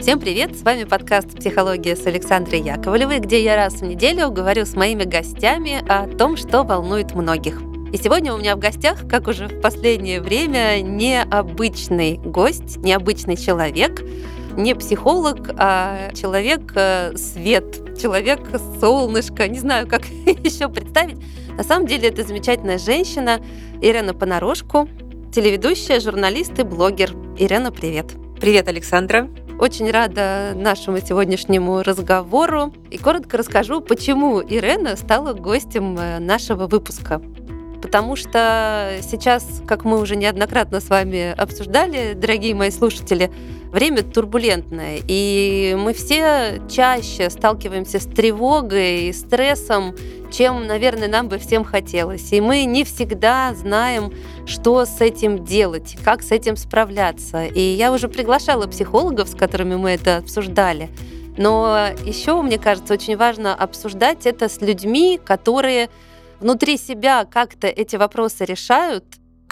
Всем привет! С вами подкаст «Психология» с Александрой Яковлевой, где я раз в неделю говорю с моими гостями о том, что волнует многих. И сегодня у меня в гостях, как уже в последнее время, необычный гость, необычный человек, не психолог, а человек э, свет, человек солнышко, не знаю, как еще представить. На самом деле это замечательная женщина Ирена Понарошку, телеведущая, журналист и блогер. Ирена, привет. Привет, Александра. Очень рада нашему сегодняшнему разговору и коротко расскажу, почему Ирена стала гостем э, нашего выпуска. Потому что сейчас, как мы уже неоднократно с вами обсуждали, дорогие мои слушатели, время турбулентное, и мы все чаще сталкиваемся с тревогой стрессом, чем, наверное, нам бы всем хотелось. И мы не всегда знаем, что с этим делать, как с этим справляться. И я уже приглашала психологов, с которыми мы это обсуждали. Но еще, мне кажется, очень важно обсуждать это с людьми, которые внутри себя как-то эти вопросы решают,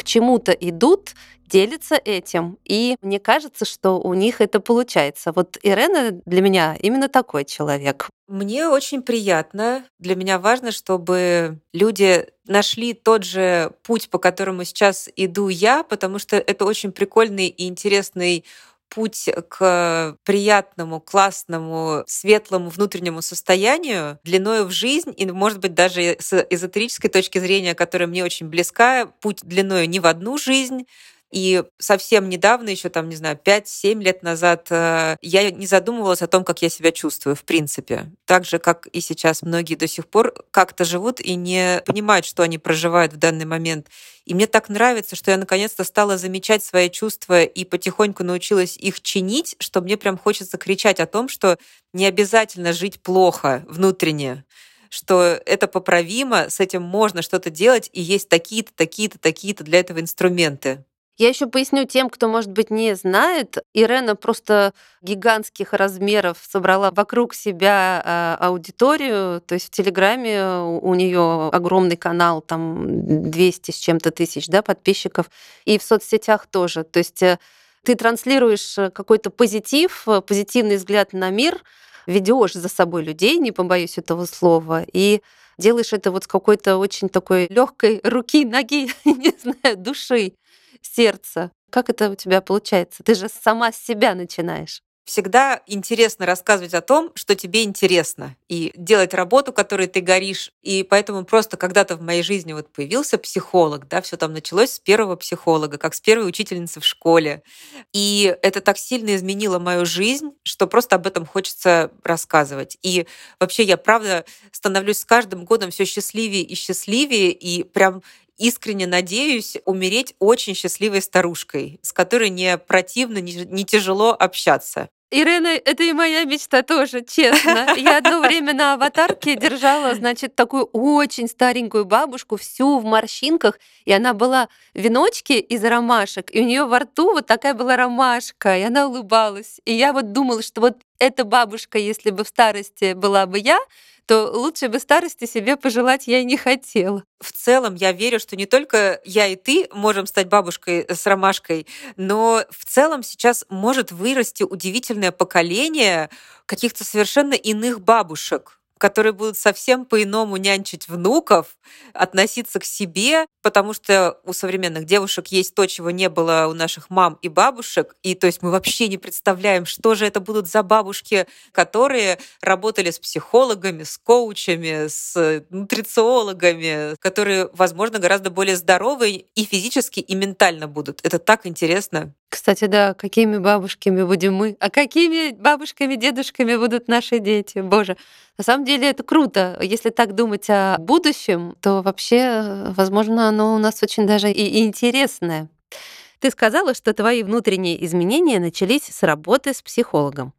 чему-то идут, делятся этим. И мне кажется, что у них это получается. Вот Ирена для меня именно такой человек. Мне очень приятно. Для меня важно, чтобы люди нашли тот же путь, по которому сейчас иду я, потому что это очень прикольный и интересный путь к приятному, классному, светлому внутреннему состоянию, длиною в жизнь, и, может быть, даже с эзотерической точки зрения, которая мне очень близка, путь длиною не в одну жизнь, и совсем недавно, еще там, не знаю, 5-7 лет назад, э, я не задумывалась о том, как я себя чувствую, в принципе. Так же, как и сейчас многие до сих пор как-то живут и не понимают, что они проживают в данный момент. И мне так нравится, что я наконец-то стала замечать свои чувства и потихоньку научилась их чинить, что мне прям хочется кричать о том, что не обязательно жить плохо внутренне, что это поправимо, с этим можно что-то делать, и есть такие-то, такие-то, такие-то для этого инструменты. Я еще поясню тем, кто, может быть, не знает. Ирена просто гигантских размеров собрала вокруг себя а, аудиторию. То есть в Телеграме у нее огромный канал, там 200 с чем-то тысяч да, подписчиков. И в соцсетях тоже. То есть э, ты транслируешь какой-то позитив, позитивный взгляд на мир, ведешь за собой людей, не побоюсь этого слова, и делаешь это вот с какой-то очень такой легкой руки, ноги, не знаю, души сердца. Как это у тебя получается? Ты же сама с себя начинаешь всегда интересно рассказывать о том, что тебе интересно, и делать работу, которой ты горишь. И поэтому просто когда-то в моей жизни вот появился психолог, да, все там началось с первого психолога, как с первой учительницы в школе. И это так сильно изменило мою жизнь, что просто об этом хочется рассказывать. И вообще я, правда, становлюсь с каждым годом все счастливее и счастливее, и прям искренне надеюсь умереть очень счастливой старушкой, с которой не противно, не, тяжело общаться. Ирена, это и моя мечта тоже, честно. Я одно время на аватарке держала, значит, такую очень старенькую бабушку, всю в морщинках, и она была в веночке из ромашек, и у нее во рту вот такая была ромашка, и она улыбалась. И я вот думала, что вот эта бабушка, если бы в старости была бы я, то лучше бы старости себе пожелать я и не хотела. В целом я верю, что не только я и ты можем стать бабушкой с ромашкой, но в целом сейчас может вырасти удивительное поколение каких-то совершенно иных бабушек, которые будут совсем по-иному нянчить внуков, относиться к себе, потому что у современных девушек есть то, чего не было у наших мам и бабушек. И то есть мы вообще не представляем, что же это будут за бабушки, которые работали с психологами, с коучами, с нутрициологами, которые, возможно, гораздо более здоровые и физически, и ментально будут. Это так интересно. Кстати, да, какими бабушками будем мы, а какими бабушками, дедушками будут наши дети. Боже, на самом деле это круто. Если так думать о будущем, то вообще, возможно, оно у нас очень даже и интересное. Ты сказала, что твои внутренние изменения начались с работы с психологом.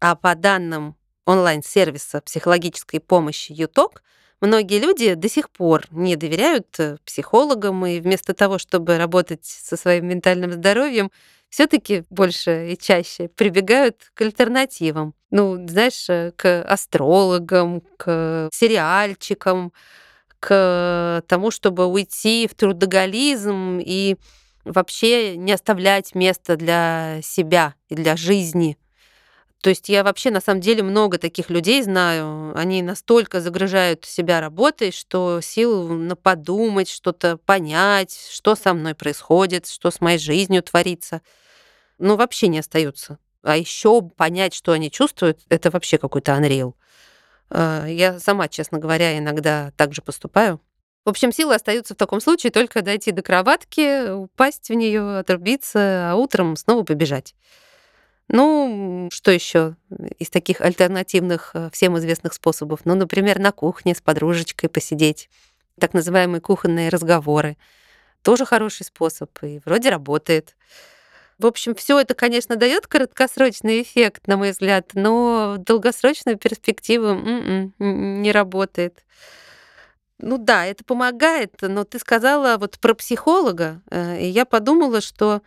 А по данным онлайн-сервиса психологической помощи ЮТОК, многие люди до сих пор не доверяют э, психологам, и вместо того, чтобы работать со своим ментальным здоровьем, все-таки больше и чаще прибегают к альтернативам. Ну, знаешь, э, к астрологам, к сериальчикам, к тому, чтобы уйти в трудоголизм и вообще не оставлять места для себя и для жизни. То есть я вообще на самом деле много таких людей знаю. Они настолько загружают себя работой, что сил на подумать, что-то понять, что со мной происходит, что с моей жизнью творится, ну вообще не остаются. А еще понять, что они чувствуют, это вообще какой-то unreal. А, я сама, честно говоря, иногда так же поступаю. В общем, силы остаются в таком случае только дойти до кроватки, упасть в нее, отрубиться, а утром снова побежать. Ну, что еще из таких альтернативных э, всем известных способов? Ну, например, на кухне с подружечкой посидеть. Так называемые кухонные разговоры. Тоже хороший способ и вроде работает. В общем, все это, конечно, дает краткосрочный эффект, на мой взгляд, но в долгосрочную перспективу м-м, не работает. Ну да, это помогает, но ты сказала вот про психолога, э, и я подумала, что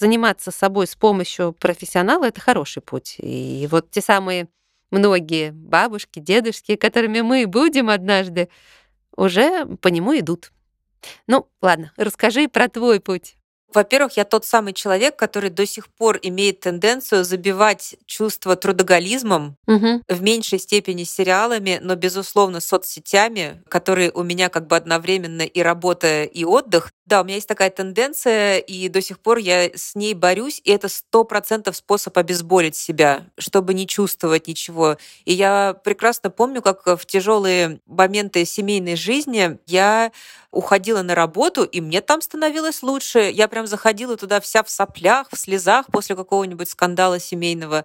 заниматься собой с помощью профессионала это хороший путь. И вот те самые многие бабушки, дедушки, которыми мы будем однажды, уже по нему идут. Ну, ладно, расскажи про твой путь. Во-первых, я тот самый человек, который до сих пор имеет тенденцию забивать чувство трудоголизмом угу. в меньшей степени сериалами, но, безусловно, соцсетями, которые у меня как бы одновременно и работа, и отдых. Да, у меня есть такая тенденция, и до сих пор я с ней борюсь, и это сто процентов способ обезболить себя, чтобы не чувствовать ничего. И я прекрасно помню, как в тяжелые моменты семейной жизни я уходила на работу, и мне там становилось лучше. Я прям заходила туда вся в соплях, в слезах после какого-нибудь скандала семейного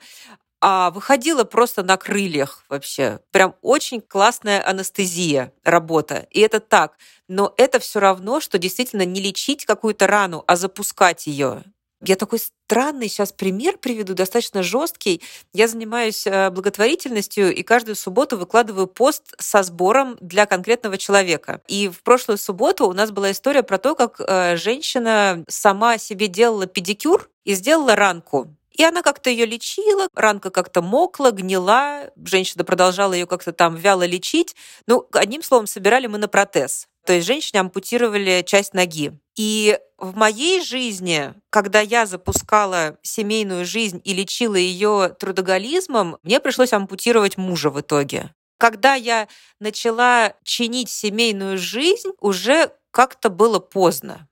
а выходила просто на крыльях вообще. Прям очень классная анестезия, работа. И это так. Но это все равно, что действительно не лечить какую-то рану, а запускать ее. Я такой странный сейчас пример приведу, достаточно жесткий. Я занимаюсь э, благотворительностью и каждую субботу выкладываю пост со сбором для конкретного человека. И в прошлую субботу у нас была история про то, как э, женщина сама себе делала педикюр и сделала ранку. И она как-то ее лечила, ранка как-то мокла, гнила, женщина продолжала ее как-то там вяло лечить. Ну, одним словом, собирали мы на протез. То есть женщине ампутировали часть ноги. И в моей жизни, когда я запускала семейную жизнь и лечила ее трудоголизмом, мне пришлось ампутировать мужа в итоге. Когда я начала чинить семейную жизнь, уже как-то было поздно.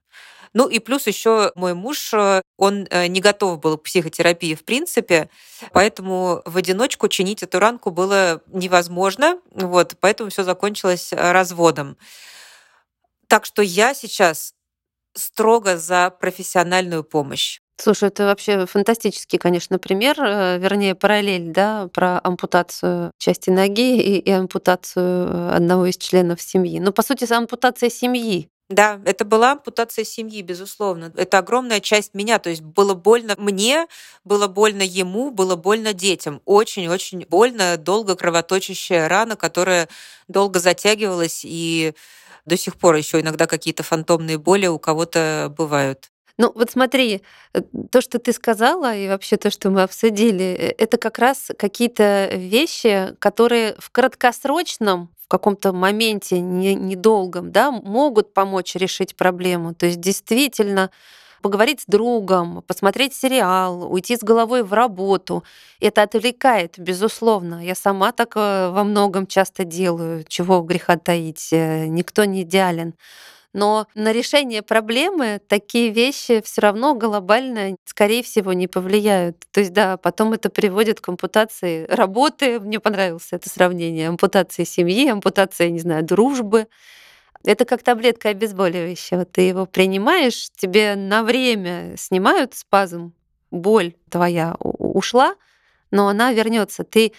Ну и плюс еще мой муж, э, он э, не готов был к психотерапии в принципе, поэтому в одиночку чинить эту ранку было невозможно, вот, поэтому все закончилось э, разводом. Так что я сейчас строго за профессиональную помощь. Слушай, это вообще фантастический, конечно, пример, вернее, параллель, да, про ампутацию части ноги и, и ампутацию одного из членов семьи. Ну, по сути, ампутация семьи. Да, это была ампутация семьи, безусловно. Это огромная часть меня. То есть было больно мне, было больно ему, было больно детям. Очень-очень больно, долго кровоточащая рана, которая долго затягивалась и до сих пор еще иногда какие-то фантомные боли у кого-то бывают. Ну вот смотри, э, то, что ты сказала, и вообще то, что мы обсудили, э, это как раз какие-то вещи, которые в краткосрочном в каком-то моменте не, недолгом, да, могут помочь решить проблему. То есть действительно поговорить с другом, посмотреть сериал, уйти с головой в работу. Это отвлекает, безусловно. Я сама так э, во многом часто делаю, чего греха таить. Э, никто не идеален. Но на решение проблемы такие вещи все равно глобально, скорее всего, не повлияют. То есть, да, потом это приводит к ампутации работы. Мне понравилось это сравнение. Ампутации семьи, ампутация, не знаю, дружбы. Это как таблетка обезболивающего. Ты его принимаешь, тебе на время снимают спазм, боль твоя ушла, но она вернется. Ты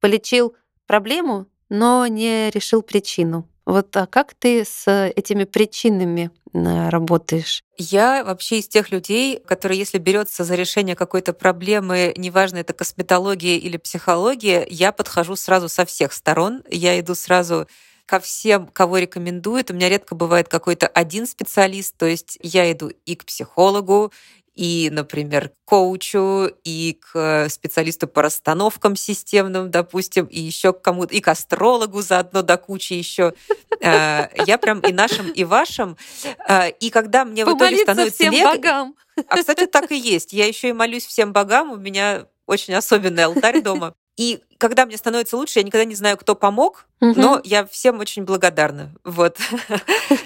полечил проблему, но не решил причину. Вот а как ты с этими причинами э, работаешь? Я вообще из тех людей, которые, если берется за решение какой-то проблемы, неважно, это косметология или психология, я подхожу сразу со всех сторон. Я иду сразу ко всем, кого рекомендуют. У меня редко бывает какой-то один специалист, то есть я иду и к психологу, и, например, к коучу, и к специалисту по расстановкам системным, допустим, и еще к кому-то, и к астрологу заодно до кучи еще. А, я прям и нашим, и вашим. А, и когда мне в итоге становится всем легче... богам. А, кстати, так и есть. Я еще и молюсь всем богам. У меня очень особенный алтарь дома. И когда мне становится лучше, я никогда не знаю, кто помог, но я всем очень благодарна. Вот.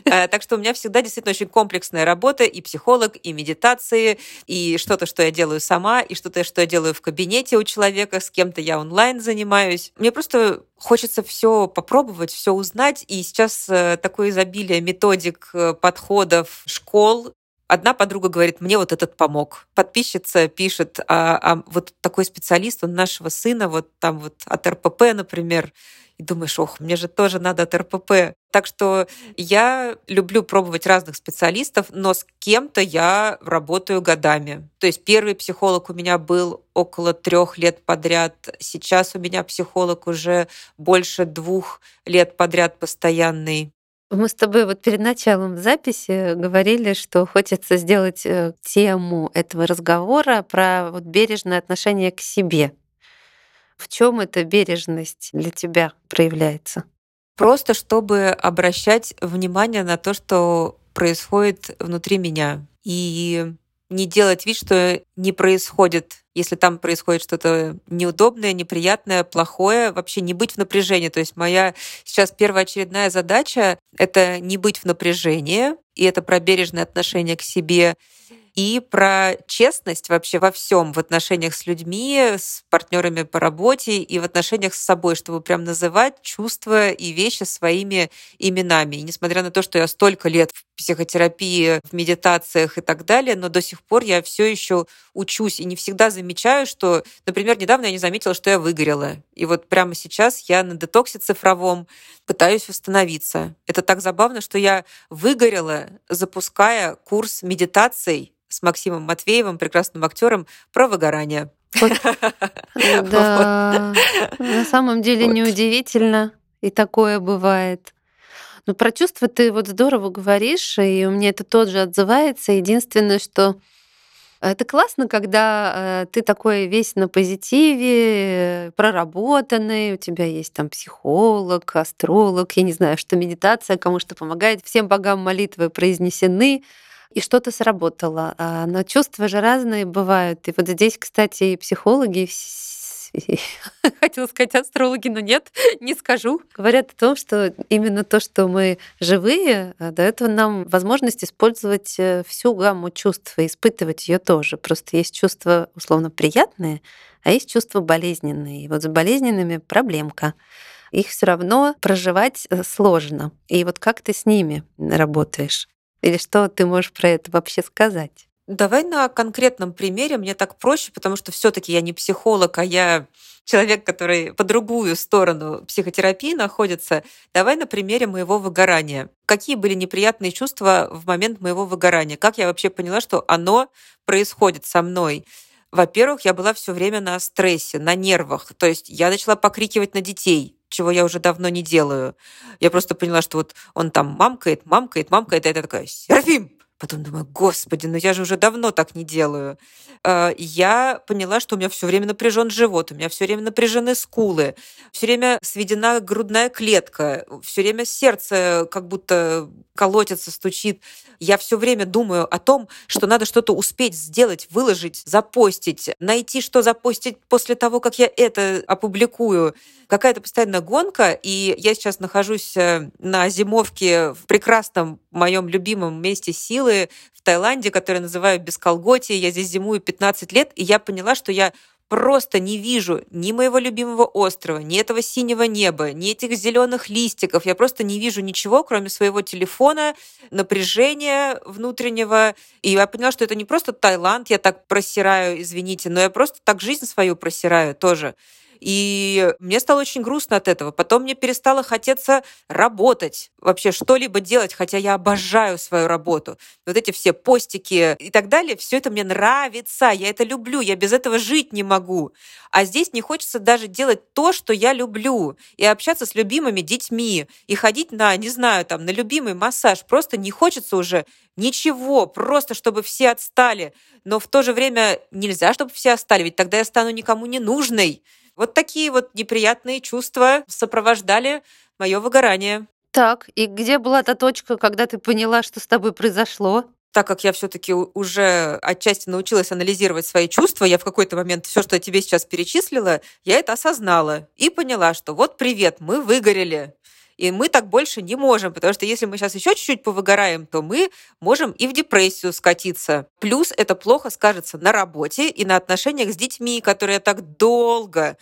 Э, так что у меня всегда действительно очень комплексная работа, и психолог, и медитации, и что-то, что я делаю сама, и что-то, что я делаю в кабинете у человека, с кем-то я онлайн занимаюсь. Мне просто хочется все попробовать, все узнать. И сейчас э, такое изобилие методик, э, подходов, школ, Одна подруга говорит, мне вот этот помог. Подписчица пишет, а, а вот такой специалист, он нашего сына, вот там вот от РПП, например, и думаешь, ох, мне же тоже надо от РПП. Так что я люблю пробовать разных специалистов, но с кем-то я работаю годами. То есть первый психолог у меня был около трех лет подряд. Сейчас у меня психолог уже больше двух лет подряд постоянный. Мы с тобой вот перед началом записи говорили, что хочется сделать э, тему этого разговора про вот бережное отношение к себе. В чем эта бережность для тебя проявляется? Просто чтобы обращать внимание на то, что происходит внутри меня. И не делать вид, что не происходит, если там происходит что-то неудобное, неприятное, плохое, вообще не быть в напряжении. То есть моя сейчас первоочередная задача — это не быть в напряжении, и это про бережное отношение к себе, и про честность вообще во всем в отношениях с людьми, с партнерами по работе и в отношениях с собой, чтобы прям называть чувства и вещи своими именами. И несмотря на то, что я столько лет в психотерапии, в медитациях и так далее, но до сих пор я все еще учусь и не всегда замечаю, что, например, недавно я не заметила, что я выгорела. И вот прямо сейчас я на детоксе цифровом пытаюсь восстановиться. Это так забавно, что я выгорела, запуская курс медитаций с Максимом Матвеевым, прекрасным актером, про выгорание. Да, на самом деле неудивительно, и такое бывает. Но про чувства ты вот здорово говоришь, и у меня это тоже отзывается. Единственное, что это классно, когда э, ты такой весь на позитиве, проработанный, у тебя есть там психолог, астролог, я не знаю, что медитация кому что помогает, всем богам молитвы произнесены, и что-то сработало. А, но чувства же разные бывают. И вот здесь, кстати, и психологи, хотела сказать астрологи, но нет, не скажу. Говорят о том, что именно то, что мы живые, а, дает нам возможность использовать э, всю гамму чувств и испытывать ее тоже. Просто есть чувства условно приятные, а есть чувства болезненные. И вот с болезненными проблемка их все равно проживать э, сложно. И вот как ты с ними работаешь? Или что ты можешь про это вообще сказать? Давай на конкретном примере, мне так проще, потому что все-таки я не психолог, а я человек, который по другую сторону психотерапии находится. Давай на примере моего выгорания. Какие были неприятные чувства в момент моего выгорания? Как я вообще поняла, что оно происходит со мной? Во-первых, я была все время на стрессе, на нервах. То есть я начала покрикивать на детей, чего я уже давно не делаю. Я просто поняла, что вот он там мамкает, мамкает, мамкает, и я такая, Серафим! Потом думаю, господи, ну я же уже давно так не делаю. Э, я поняла, что у меня все время напряжен живот, у меня все время напряжены скулы, все время сведена грудная клетка, все время сердце как будто колотится, стучит. Я все время думаю о том, что надо что-то успеть сделать, выложить, запостить, найти, что запостить после того, как я это опубликую. Какая-то постоянная гонка, и я сейчас нахожусь э, на зимовке в прекрасном моем любимом месте силы в Таиланде, которое называю Бесколготие. Я здесь зимую 15 лет, и я поняла, что я просто не вижу ни моего любимого острова, ни этого синего неба, ни этих зеленых листиков. Я просто не вижу ничего, кроме своего телефона, напряжения внутреннего. И я поняла, что это не просто Таиланд, я так просираю, извините, но я просто так жизнь свою просираю тоже. И мне стало очень грустно от этого. Потом мне перестало хотеться работать, вообще что-либо делать, хотя я обожаю свою работу. Вот эти все постики и так далее, все это мне нравится, я это люблю, я без этого жить не могу. А здесь не хочется даже делать то, что я люблю, и общаться с любимыми детьми, и ходить на, не знаю, там, на любимый массаж. Просто не хочется уже ничего, просто чтобы все отстали. Но в то же время нельзя, чтобы все отстали, ведь тогда я стану никому не нужной. Вот такие вот неприятные чувства сопровождали мое выгорание. Так, и где была та точка, когда ты поняла, что с тобой произошло? так как я все-таки уже отчасти научилась анализировать свои чувства, я в какой-то момент все, что я тебе сейчас перечислила, я это осознала и поняла, что вот привет, мы выгорели. И мы так больше не можем, потому что если мы сейчас еще чуть-чуть повыгораем, то мы можем и в депрессию скатиться. Плюс это плохо скажется на работе и на отношениях с детьми, которые я так долго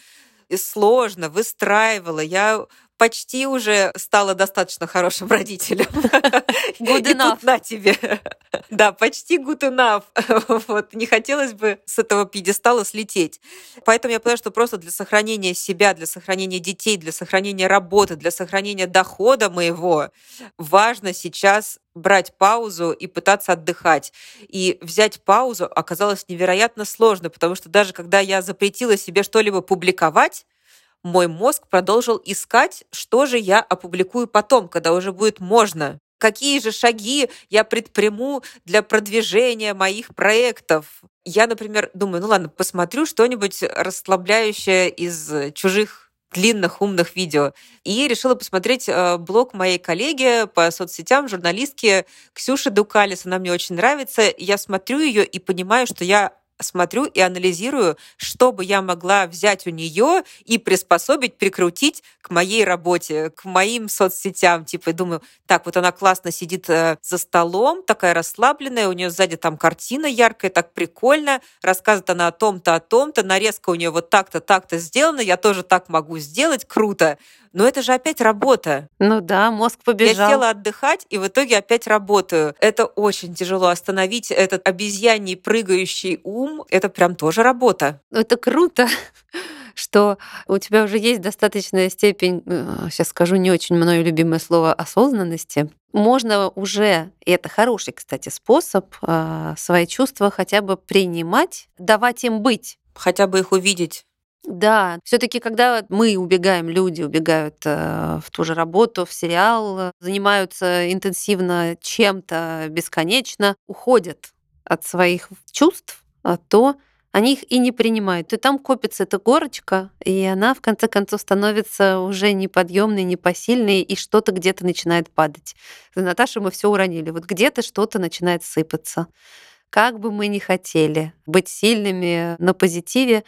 и сложно выстраивала. Я почти уже стала достаточно хорошим родителем. Good enough. на тебе. Да, почти good enough. Вот. Не хотелось бы с этого пьедестала слететь. Поэтому я поняла, что просто для сохранения себя, для сохранения детей, для сохранения работы, для сохранения дохода моего важно сейчас брать паузу и пытаться отдыхать. И взять паузу оказалось невероятно сложно, потому что даже когда я запретила себе что-либо публиковать, мой мозг продолжил искать, что же я опубликую потом, когда уже будет можно. Какие же шаги я предприму для продвижения моих проектов? Я, например, думаю, ну ладно, посмотрю что-нибудь расслабляющее из чужих длинных умных видео. И решила посмотреть э, блог моей коллеги по соцсетям, журналистки Ксюши Дукалис. Она мне очень нравится. Я смотрю ее и понимаю, что я смотрю и анализирую, что бы я могла взять у нее и приспособить, прикрутить к моей работе, к моим соцсетям. Типа, думаю, так, вот она классно сидит э, за столом, такая расслабленная, у нее сзади там картина яркая, так прикольно, рассказывает она о том-то, о том-то, нарезка у нее вот так-то, так-то сделана, я тоже так могу сделать, круто. Но это же опять работа. Ну да, мозг побежал. Я села отдыхать, и в итоге опять работаю. Это очень тяжело. Остановить этот обезьяний прыгающий ум, это прям тоже работа. Это круто что у тебя уже есть достаточная степень, сейчас э, скажу не очень мною любимое слово, осознанности. Можно уже, и это хороший, кстати, способ, э, свои чувства хотя бы принимать, давать им быть. Хотя бы их увидеть. Да, все-таки, когда мы убегаем, люди убегают э, в ту же работу, в сериал, занимаются интенсивно чем-то бесконечно, уходят от своих чувств, а то они их и не принимают. И там копится эта горочка, и она в конце концов становится уже неподъемной, непосильной, и что-то где-то начинает падать. За Наташу мы все уронили. Вот где-то что-то начинает сыпаться. Как бы мы ни хотели быть сильными на позитиве,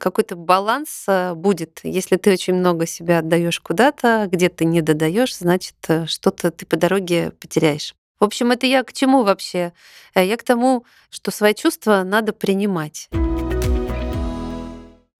какой-то баланс э, будет. Если ты очень много себя отдаешь куда-то, где ты не додаешь, значит, э, что-то ты по дороге потеряешь. В общем, это я к чему вообще? Э, я к тому, что свои чувства надо принимать.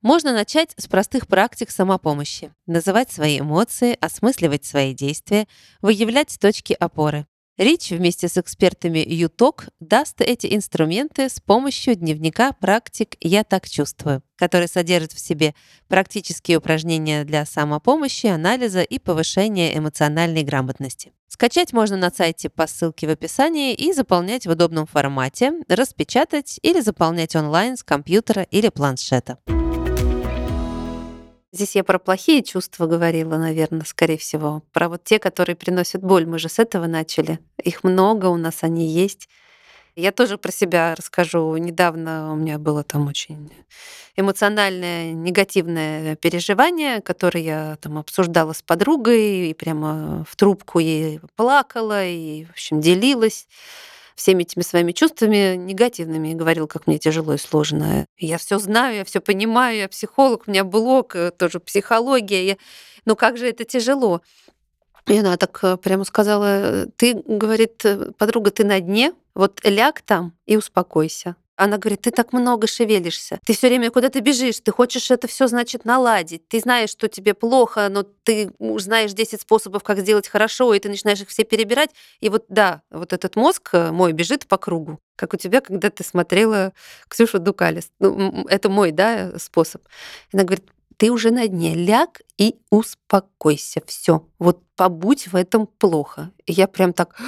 Можно начать с простых практик самопомощи. Называть свои эмоции, осмысливать свои действия, выявлять точки опоры. Рич вместе с экспертами ЮТОК даст эти инструменты с помощью дневника практик «Я так чувствую», который содержит в себе практические упражнения для самопомощи, анализа и повышения эмоциональной грамотности. Скачать можно на сайте по ссылке в описании и заполнять в удобном формате, распечатать или заполнять онлайн с компьютера или планшета. Здесь я про плохие чувства говорила, наверное, скорее всего. Про вот те, которые приносят боль. Мы же с этого начали. Их много у нас, они есть. Я тоже про себя расскажу. Недавно у меня было там очень эмоциональное, негативное переживание, которое я там обсуждала с подругой и прямо в трубку ей плакала и, в общем, делилась всеми этими своими чувствами негативными и говорил, как мне тяжело и сложно. Я все знаю, я все понимаю, я психолог, у меня блог, э, тоже психология. Я... Но как же это тяжело? И она так э, прямо сказала, ты, говорит, подруга, ты на дне, вот ляг там и успокойся. Она говорит, ты так много шевелишься, ты все время куда-то бежишь, ты хочешь это все, значит, наладить, ты знаешь, что тебе плохо, но ты знаешь 10 способов, как сделать хорошо, и ты начинаешь их все перебирать. И вот да, вот этот мозг э, мой бежит по кругу, как у тебя, когда ты смотрела Ксюшу Дукалис. Ну, это мой, да, способ. Она говорит, ты уже на дне, ляг и успокойся, все, вот побудь в этом плохо. И я прям так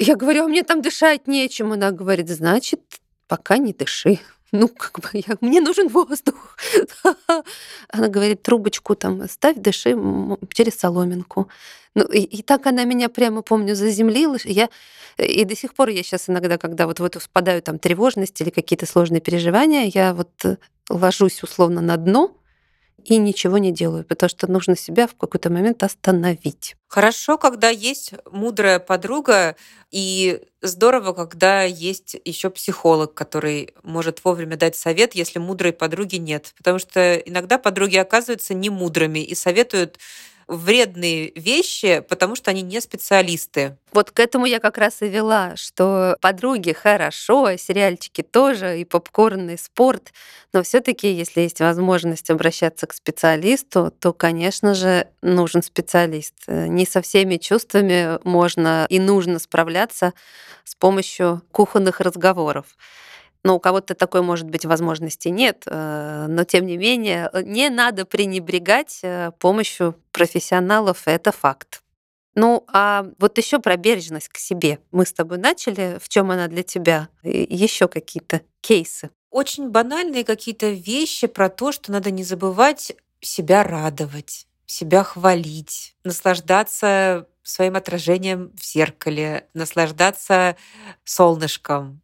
я говорю, а мне там дышать нечем. Она говорит, значит, пока не дыши. Ну, как бы, я, мне нужен воздух. Она говорит, трубочку там ставь, дыши через соломинку. Ну, и, и так она меня прямо, помню, заземлила. Я, и до сих пор я сейчас иногда, когда вот в впадаю там тревожность или какие-то сложные переживания, я вот ложусь условно на дно, и ничего не делаю, потому что нужно себя в какой-то момент остановить. Хорошо, когда есть мудрая подруга, и здорово, когда есть еще психолог, который может вовремя дать совет, если мудрой подруги нет. Потому что иногда подруги оказываются не мудрыми и советуют вредные вещи, потому что они не специалисты. Вот к этому я как раз и вела, что подруги хорошо, сериальчики тоже, и попкорн, и спорт, но все таки если есть возможность обращаться к специалисту, то, конечно же, нужен специалист. Не со всеми чувствами можно и нужно справляться с помощью кухонных разговоров. Но у кого-то такой, может быть, возможности нет, э, но тем не менее не надо пренебрегать э, помощью профессионалов, это факт. Ну, а вот еще про бережность к себе. Мы с тобой начали, в чем она для тебя? Еще какие-то кейсы? Очень банальные какие-то вещи про то, что надо не забывать себя радовать, себя хвалить, наслаждаться своим отражением в зеркале, наслаждаться солнышком,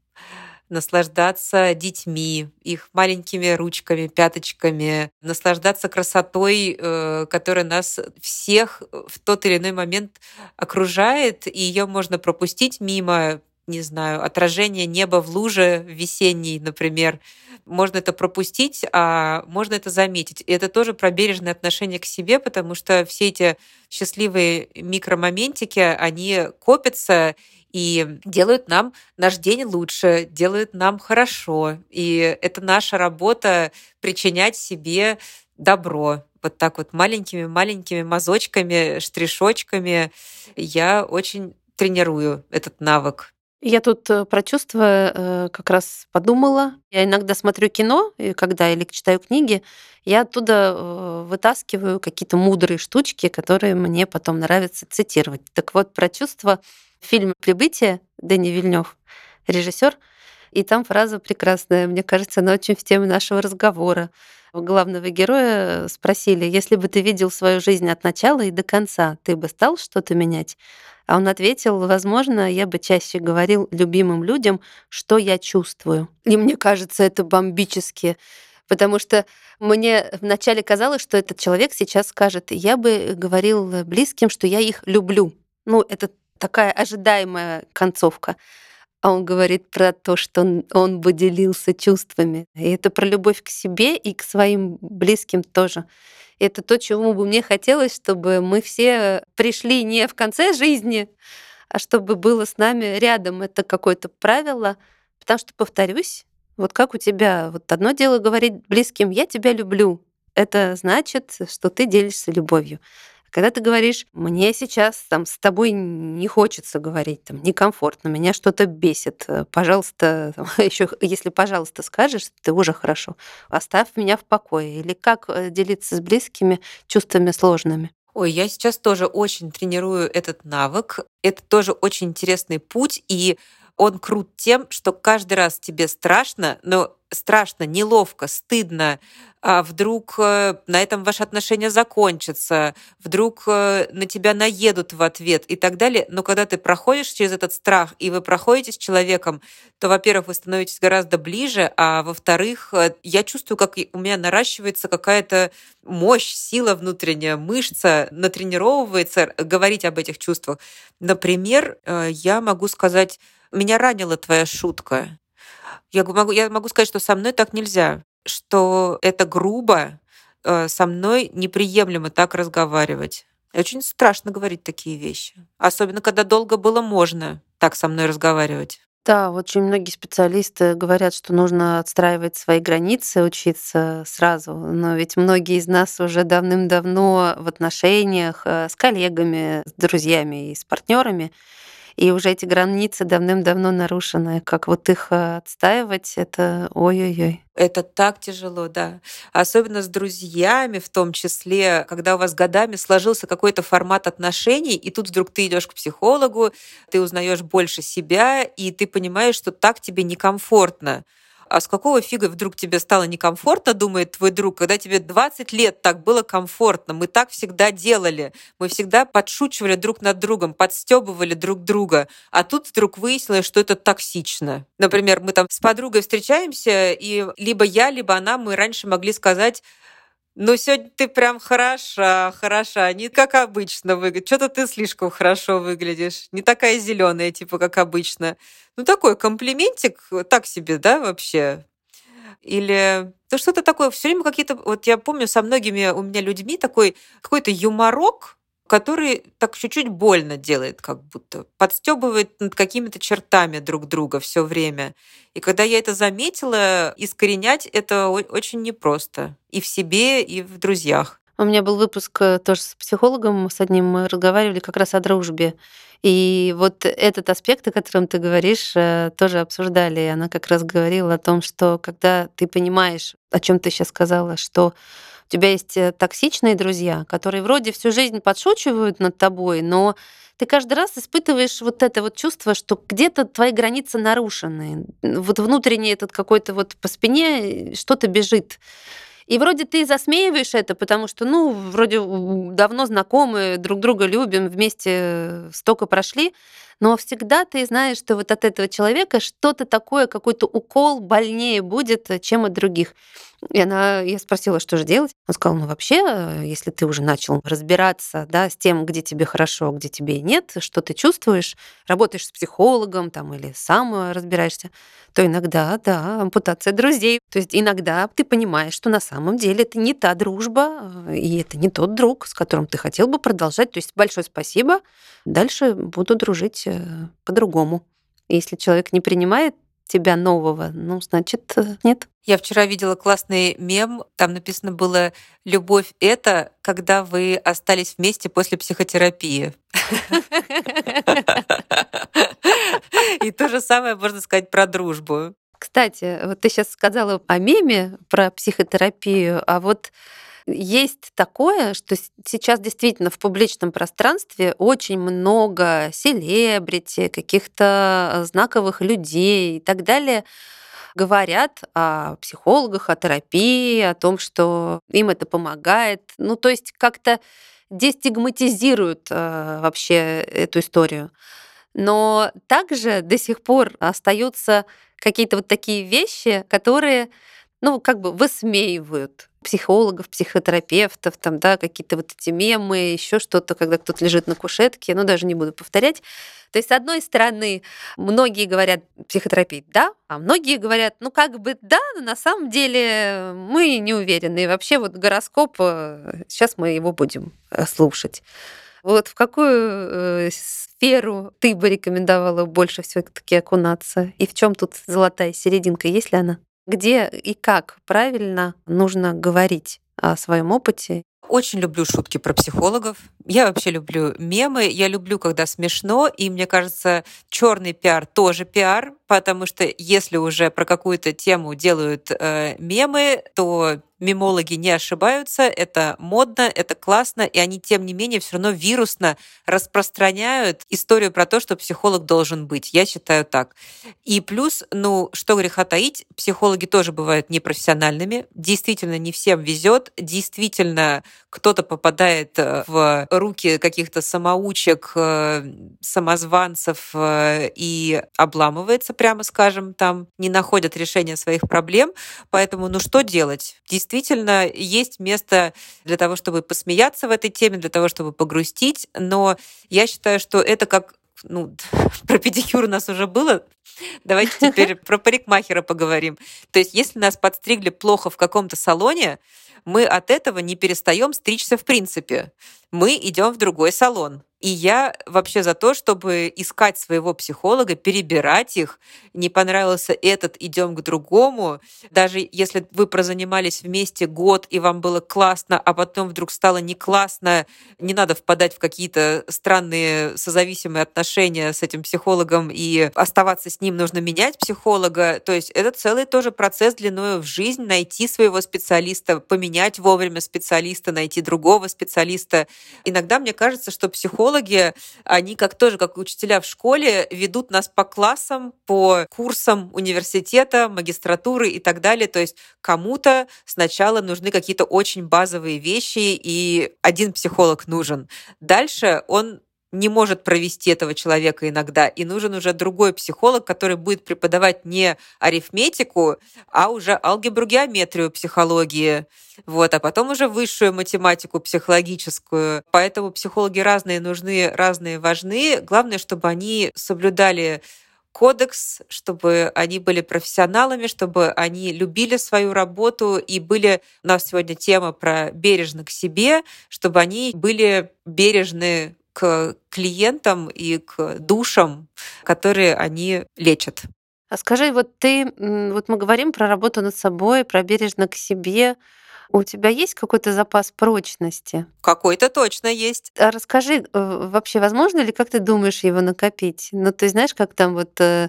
наслаждаться детьми, их маленькими ручками, пяточками, наслаждаться красотой, э, которая нас всех в тот или иной момент окружает, и ее можно пропустить мимо, не знаю, отражение неба в луже весенней, например. Можно это пропустить, а можно это заметить. И это тоже про бережное отношение к себе, потому что все эти счастливые микромоментики, они копятся, и делают нам наш день лучше, делают нам хорошо. И это наша работа причинять себе добро. Вот так вот маленькими-маленькими мазочками, штришочками я очень тренирую этот навык. Я тут э, про чувства э, как раз подумала. Я иногда смотрю кино, и когда или читаю книги, я оттуда э, вытаскиваю какие-то мудрые штучки, которые мне потом нравится цитировать. Так вот, про чувства фильм «Прибытие» Дэнни Вильнев, режиссер, и там фраза прекрасная. Мне кажется, она очень в тему нашего разговора. Главного героя спросили, если бы ты видел свою жизнь от начала и до конца, ты бы стал что-то менять? А он ответил, возможно, я бы чаще говорил любимым людям, что я чувствую. И мне кажется, это бомбически потому что мне вначале казалось, что этот человек сейчас скажет, я бы говорил близким, что я их люблю. Ну, это такая ожидаемая концовка. А он говорит про то, что он, он бы делился чувствами. И это про любовь к себе и к своим близким тоже. И это то, чему бы мне хотелось, чтобы мы все пришли не в конце жизни, а чтобы было с нами рядом. Это какое-то правило. Потому что, повторюсь, вот как у тебя, вот одно дело говорить близким «я тебя люблю», это значит, что ты делишься любовью. Когда ты говоришь, мне сейчас там с тобой не хочется говорить, там некомфортно, меня что-то бесит, э, пожалуйста, еще если пожалуйста скажешь, ты уже хорошо, оставь меня в покое. Или как э, делиться с близкими чувствами сложными? Ой, я сейчас тоже очень тренирую этот навык. Это тоже очень интересный путь, и он крут тем, что каждый раз тебе страшно, но страшно, неловко, стыдно, а вдруг э, на этом ваши отношения закончатся, вдруг э, на тебя наедут в ответ и так далее. Но когда ты проходишь через этот страх, и вы проходите с человеком, то, во-первых, вы становитесь гораздо ближе, а во-вторых, э, я чувствую, как у меня наращивается какая-то мощь, сила внутренняя, мышца натренировывается говорить об этих чувствах. Например, я могу сказать, меня ранила твоя шутка. Я могу, я могу сказать, что со мной так нельзя, что это грубо, э, со мной неприемлемо так разговаривать. очень страшно говорить такие вещи. Особенно, когда долго было можно так со мной разговаривать. Да, очень многие специалисты говорят, что нужно отстраивать свои границы, учиться сразу. Но ведь многие из нас уже давным-давно в отношениях э, с коллегами, с друзьями и с партнерами и уже эти границы давным-давно нарушены. Как вот их э, отстаивать, это ой-ой-ой. Это так тяжело, да. Особенно с друзьями, в том числе, когда у вас годами сложился какой-то формат отношений, и тут вдруг ты идешь к психологу, ты узнаешь больше себя, и ты понимаешь, что так тебе некомфортно а с какого фига вдруг тебе стало некомфортно, думает твой друг, когда тебе 20 лет так было комфортно, мы так всегда делали, мы всегда подшучивали друг над другом, подстебывали друг друга, а тут вдруг выяснилось, что это токсично. Например, мы там с подругой встречаемся, и либо я, либо она, мы раньше могли сказать, Ну, сегодня ты прям хороша, хороша. Не как обычно выглядишь. Что-то ты слишком хорошо выглядишь. Не такая зеленая, типа, как обычно. Ну, такой комплиментик, так себе, да, вообще? Или то что-то такое, все время какие-то, вот я помню, со многими у меня людьми такой какой-то юморок, который так чуть-чуть больно делает, как будто подстебывает над какими-то чертами друг друга все время. И когда я это заметила, искоренять это очень непросто и в себе, и в друзьях. У меня был выпуск э, тоже с психологом, с одним мы разговаривали как раз о дружбе. И вот этот аспект, о котором ты говоришь, э, тоже обсуждали. И она как раз говорила о том, что когда ты понимаешь, о чем ты сейчас сказала, что у тебя есть э, токсичные друзья, которые вроде всю жизнь подшучивают над тобой, но ты каждый раз испытываешь вот это вот чувство, что где-то твои границы нарушены. Вот внутренний этот какой-то вот по спине что-то бежит. И вроде ты засмеиваешь это, потому что, ну, вроде давно знакомы, друг друга любим, вместе столько прошли, но всегда ты знаешь, что вот от этого человека что-то такое, какой-то укол больнее будет, чем от других. И она, я спросила, что же делать. Он сказал, ну вообще, если ты уже начал разбираться да, с тем, где тебе хорошо, где тебе нет, что ты чувствуешь, работаешь с психологом там, или сам разбираешься, то иногда, да, ампутация друзей. То есть иногда ты понимаешь, что на самом деле это не та дружба, и это не тот друг, с которым ты хотел бы продолжать. То есть большое спасибо, дальше буду дружить э, по-другому. Если человек не принимает тебя нового, ну, значит, э, нет. Я вчера видела классный мем, там написано было «Любовь — это когда вы остались вместе после психотерапии». И то же самое можно сказать про дружбу. Кстати, вот ты сейчас сказала о меме про психотерапию, а вот есть такое, что сейчас действительно в публичном пространстве очень много селебрити, каких-то э, знаковых людей и так далее говорят о психологах, о терапии, о том, что им это помогает. Ну, то есть как-то дестигматизируют э, вообще эту историю. Но также до сих пор остаются какие-то вот такие вещи, которые, ну, как бы высмеивают психологов, психотерапевтов, там, да, какие-то вот эти мемы, еще что-то, когда кто-то лежит на кушетке, ну, даже не буду повторять. То есть, с одной стороны, многие говорят психотерапия, да, а многие говорят, ну, как бы да, но на самом деле мы не уверены. И вообще вот гороскоп, сейчас э, мы его будем э, слушать. Вот в какую э, сферу ты бы рекомендовала больше все-таки окунаться? И в чем тут золотая серединка? Есть ли она? Где и как правильно нужно говорить о своем опыте. Очень люблю шутки про психологов. Я вообще люблю мемы. Я люблю, когда смешно. И мне кажется, черный пиар тоже пиар, потому что если уже про какую-то тему делают э, мемы, то мемологи не ошибаются, это модно, это классно, и они, тем не менее, все равно вирусно распространяют историю про то, что психолог должен быть. Я считаю так. И плюс, ну, что греха таить, психологи тоже бывают непрофессиональными, действительно не всем везет, действительно кто-то попадает э, в руки каких-то самоучек, э, самозванцев э, и обламывается, прямо скажем, там не находят решения своих проблем. Поэтому, ну что делать? Есть место для того, чтобы посмеяться в этой теме, для того, чтобы погрустить, но я считаю, что это как ну, про педикюр у нас уже было. Давайте теперь про парикмахера поговорим. То есть, если нас подстригли плохо в каком-то салоне, мы от этого не перестаем стричься в принципе. Мы идем в другой салон. И я вообще за то, чтобы искать своего психолога, перебирать их. Не понравился этот, идем к другому. Даже если вы прозанимались вместе год, и вам было классно, а потом вдруг стало не классно, не надо впадать в какие-то странные созависимые отношения с этим психологом, и оставаться с ним нужно менять психолога. То есть это целый тоже процесс длиной в жизнь, найти своего специалиста, поменять вовремя специалиста, найти другого специалиста. Иногда мне кажется, что психолог психологи, они как тоже, как учителя в школе, ведут нас по классам, по курсам университета, магистратуры и так далее. То есть кому-то сначала нужны какие-то очень базовые вещи, и один психолог нужен. Дальше он не может провести этого человека иногда, и нужен уже другой психолог, который будет преподавать не арифметику, а уже алгебру, геометрию психологии, вот, а потом уже высшую математику психологическую. Поэтому психологи разные нужны, разные важны. Главное, чтобы они соблюдали кодекс, чтобы они были профессионалами, чтобы они любили свою работу и были... У нас сегодня тема про бережно к себе, чтобы они были бережны к клиентам и к душам, которые они лечат. А скажи, вот ты, вот мы говорим про работу над собой, про бережно к себе. У тебя есть какой-то запас прочности? Какой-то точно есть. А расскажи, э, вообще возможно ли, как ты думаешь, его накопить? Ну, ты знаешь, как там вот э,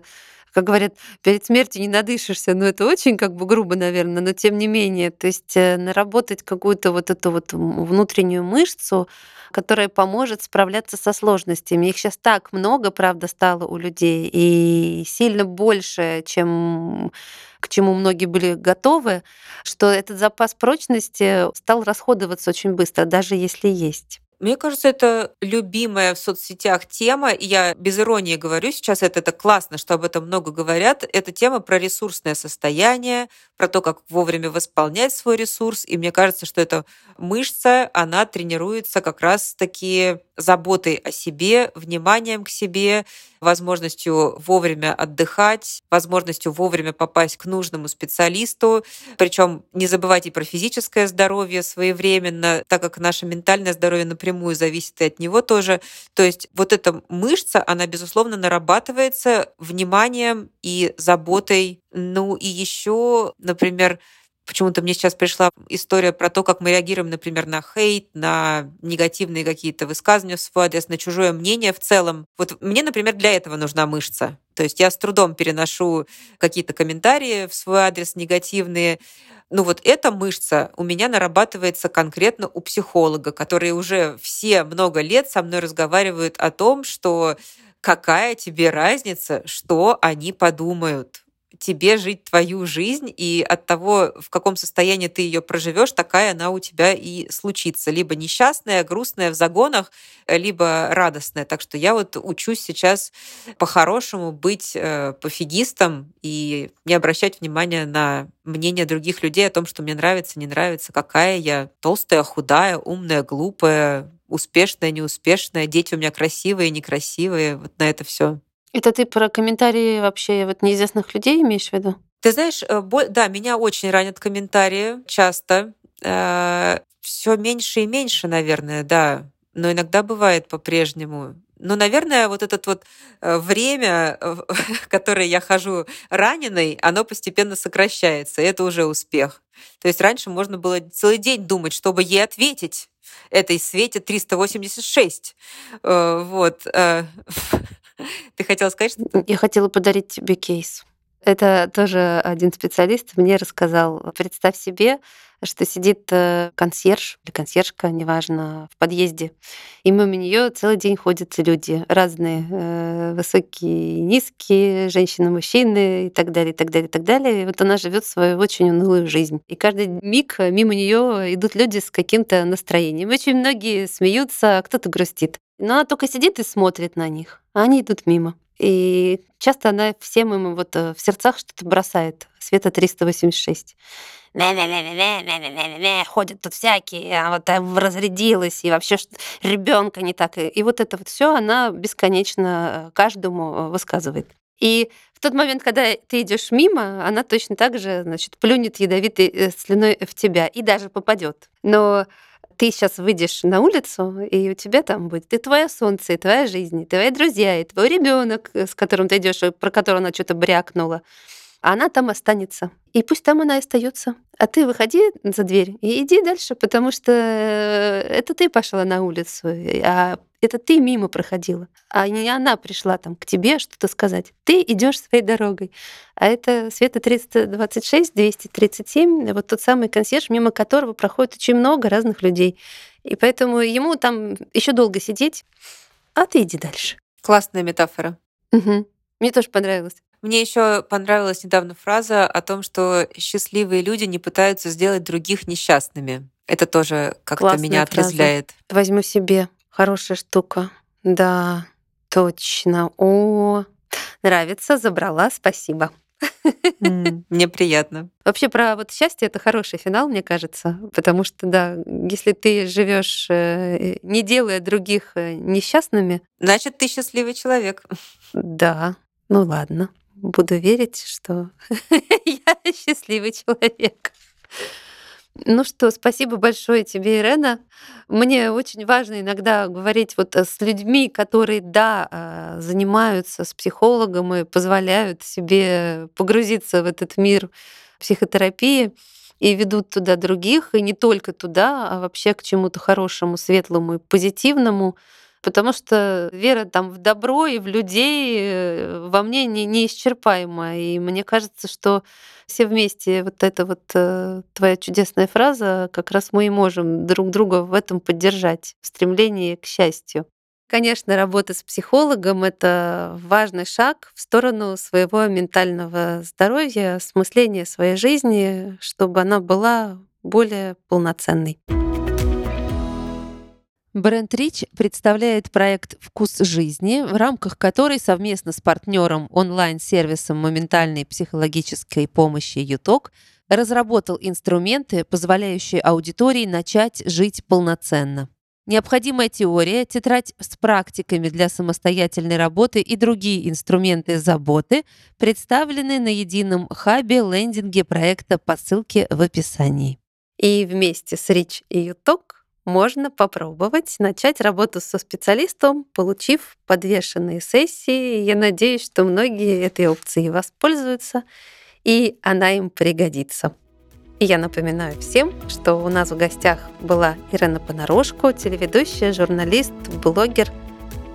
как говорят, перед смертью не надышишься, но это очень как бы грубо, наверное, но тем не менее, то есть э, наработать какую-то вот эту вот внутреннюю мышцу, которая поможет справляться со сложностями. Их сейчас так много, правда, стало у людей, и сильно больше, чем к чему многие были готовы, что этот запас прочности стал расходоваться очень быстро, даже если есть. Мне кажется, это любимая в соцсетях тема. Я без иронии говорю сейчас, это, это классно, что об этом много говорят. Это тема про ресурсное состояние, про то, как вовремя восполнять свой ресурс. И мне кажется, что эта мышца, она тренируется как раз-таки заботой о себе, вниманием к себе, возможностью вовремя отдыхать, возможностью вовремя попасть к нужному специалисту. Причем не забывайте про физическое здоровье своевременно, так как наше ментальное здоровье напрямую зависит и от него тоже. То есть вот эта мышца, она, безусловно, нарабатывается вниманием и заботой. Ну и еще, например, Почему-то мне сейчас пришла история про то, как мы реагируем, например, на хейт, на негативные какие-то высказывания в свой адрес, на чужое мнение в целом. Вот мне, например, для этого нужна мышца. То есть я с трудом переношу какие-то комментарии в свой адрес негативные. Ну вот эта мышца у меня нарабатывается конкретно у психолога, которые уже все много лет со мной разговаривают о том, что какая тебе разница, что они подумают тебе жить твою жизнь, и от того, в каком состоянии ты ее проживешь, такая она у тебя и случится. Либо несчастная, грустная в загонах, либо радостная. Так что я вот учусь сейчас по-хорошему быть э, пофигистом и не обращать внимания на мнение других людей о том, что мне нравится, не нравится, какая я толстая, худая, умная, глупая, успешная, неуспешная, дети у меня красивые, некрасивые, вот на это все это ты про комментарии вообще вот неизвестных людей имеешь в виду? Ты знаешь, э, да, меня очень ранят комментарии часто. Э, Все меньше и меньше, наверное, да. Но иногда бывает по-прежнему. Но, наверное, вот это вот э, время, которое я хожу раненой, оно постепенно сокращается. И это уже успех. То есть раньше можно было целый день думать, чтобы ей ответить этой Свете 386. Вот. Ты хотела сказать что-то? Я хотела подарить тебе кейс. Это тоже один специалист мне рассказал. Представь себе, что сидит э, консьерж или консьержка, неважно, в подъезде. И мимо нее целый день ходят люди разные, э, высокие, низкие, женщины, мужчины и так далее, и так далее, и так далее. И вот она живет свою очень унылую жизнь. И каждый миг мимо нее идут люди с каким-то настроением. Очень многие смеются, а кто-то грустит. Но она только сидит и смотрит на них, а они идут мимо. И часто она всем им вот э, в сердцах что-то бросает. Света 386. Ходят тут всякие, а вот разрядилась, и вообще ребенка не так. И вот это вот все она бесконечно каждому высказывает. И в тот момент, когда ты идешь мимо, она точно так же, значит, плюнет ядовитой слюной в тебя и даже попадет. Но ты сейчас выйдешь на улицу, и у тебя там будет и твое солнце, и твоя жизнь, и твои друзья, и твой ребенок, с которым ты идешь, про которого она что-то брякнула. А она там останется. И пусть там она и остается. А ты выходи за дверь и иди дальше, потому что э, это ты пошла на улицу, а это ты мимо проходила, а не она пришла там к тебе что-то сказать. Ты идешь своей дорогой. А это Света 326, 237, вот тот самый консьерж, мимо которого проходит очень много разных людей. И поэтому ему там еще долго сидеть, а ты иди дальше. Классная метафора. Угу. Мне тоже понравилось. Мне еще понравилась недавно фраза о том, что счастливые люди не пытаются сделать других несчастными. Это тоже как-то меня отрезвляет. Фраза. Возьму себе. Хорошая штука. Да, точно. О, нравится, забрала, спасибо. Мне приятно. Вообще про вот счастье это хороший финал, мне кажется, потому что да, если ты живешь э, не делая других э, несчастными, значит ты счастливый человек. Да, ну ладно, буду верить, что я счастливый человек. Ну что, спасибо большое тебе, Ирена. Мне очень важно иногда говорить вот э, с людьми, которые, да, а, занимаются с психологом и позволяют себе погрузиться в этот мир психотерапии и ведут туда других, и не только туда, а вообще к чему-то хорошему, светлому и позитивному потому что вера там в добро и в людей э, во мне не, неисчерпаема. И мне кажется, что все вместе, вот эта вот э, твоя чудесная фраза, как раз мы и можем друг друга в этом поддержать, в стремлении к счастью. Конечно, работа с психологом — это важный шаг в сторону своего ментального здоровья, осмысления своей жизни, чтобы она была более полноценной. Бренд Рич представляет проект «Вкус жизни», в рамках которой совместно с партнером онлайн-сервисом моментальной психологической помощи «Юток» разработал инструменты, позволяющие аудитории начать жить полноценно. Необходимая теория, тетрадь с практиками для самостоятельной работы и другие инструменты заботы представлены на едином хабе лендинге проекта по ссылке в описании. И вместе с Рич и Юток можно попробовать начать работу со специалистом, получив подвешенные сессии. Я надеюсь, что многие этой опцией воспользуются, и она им пригодится. И я напоминаю всем, что у нас в гостях была Ирена Понарошко, телеведущая, журналист, блогер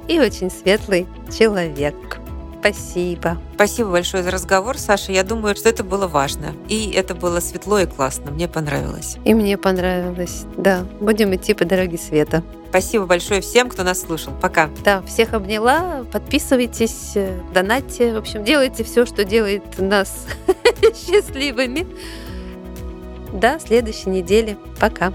и очень светлый человек. Спасибо. Спасибо большое за разговор, Саша. Я думаю, что это было важно. И это было светло и классно. Мне понравилось. И мне понравилось. Да, будем идти по дороге света. Спасибо большое всем, кто нас слушал. Пока. Да, всех обняла. Подписывайтесь, э, донатьте. В общем, делайте все, что делает нас счастливыми. До следующей недели. Пока.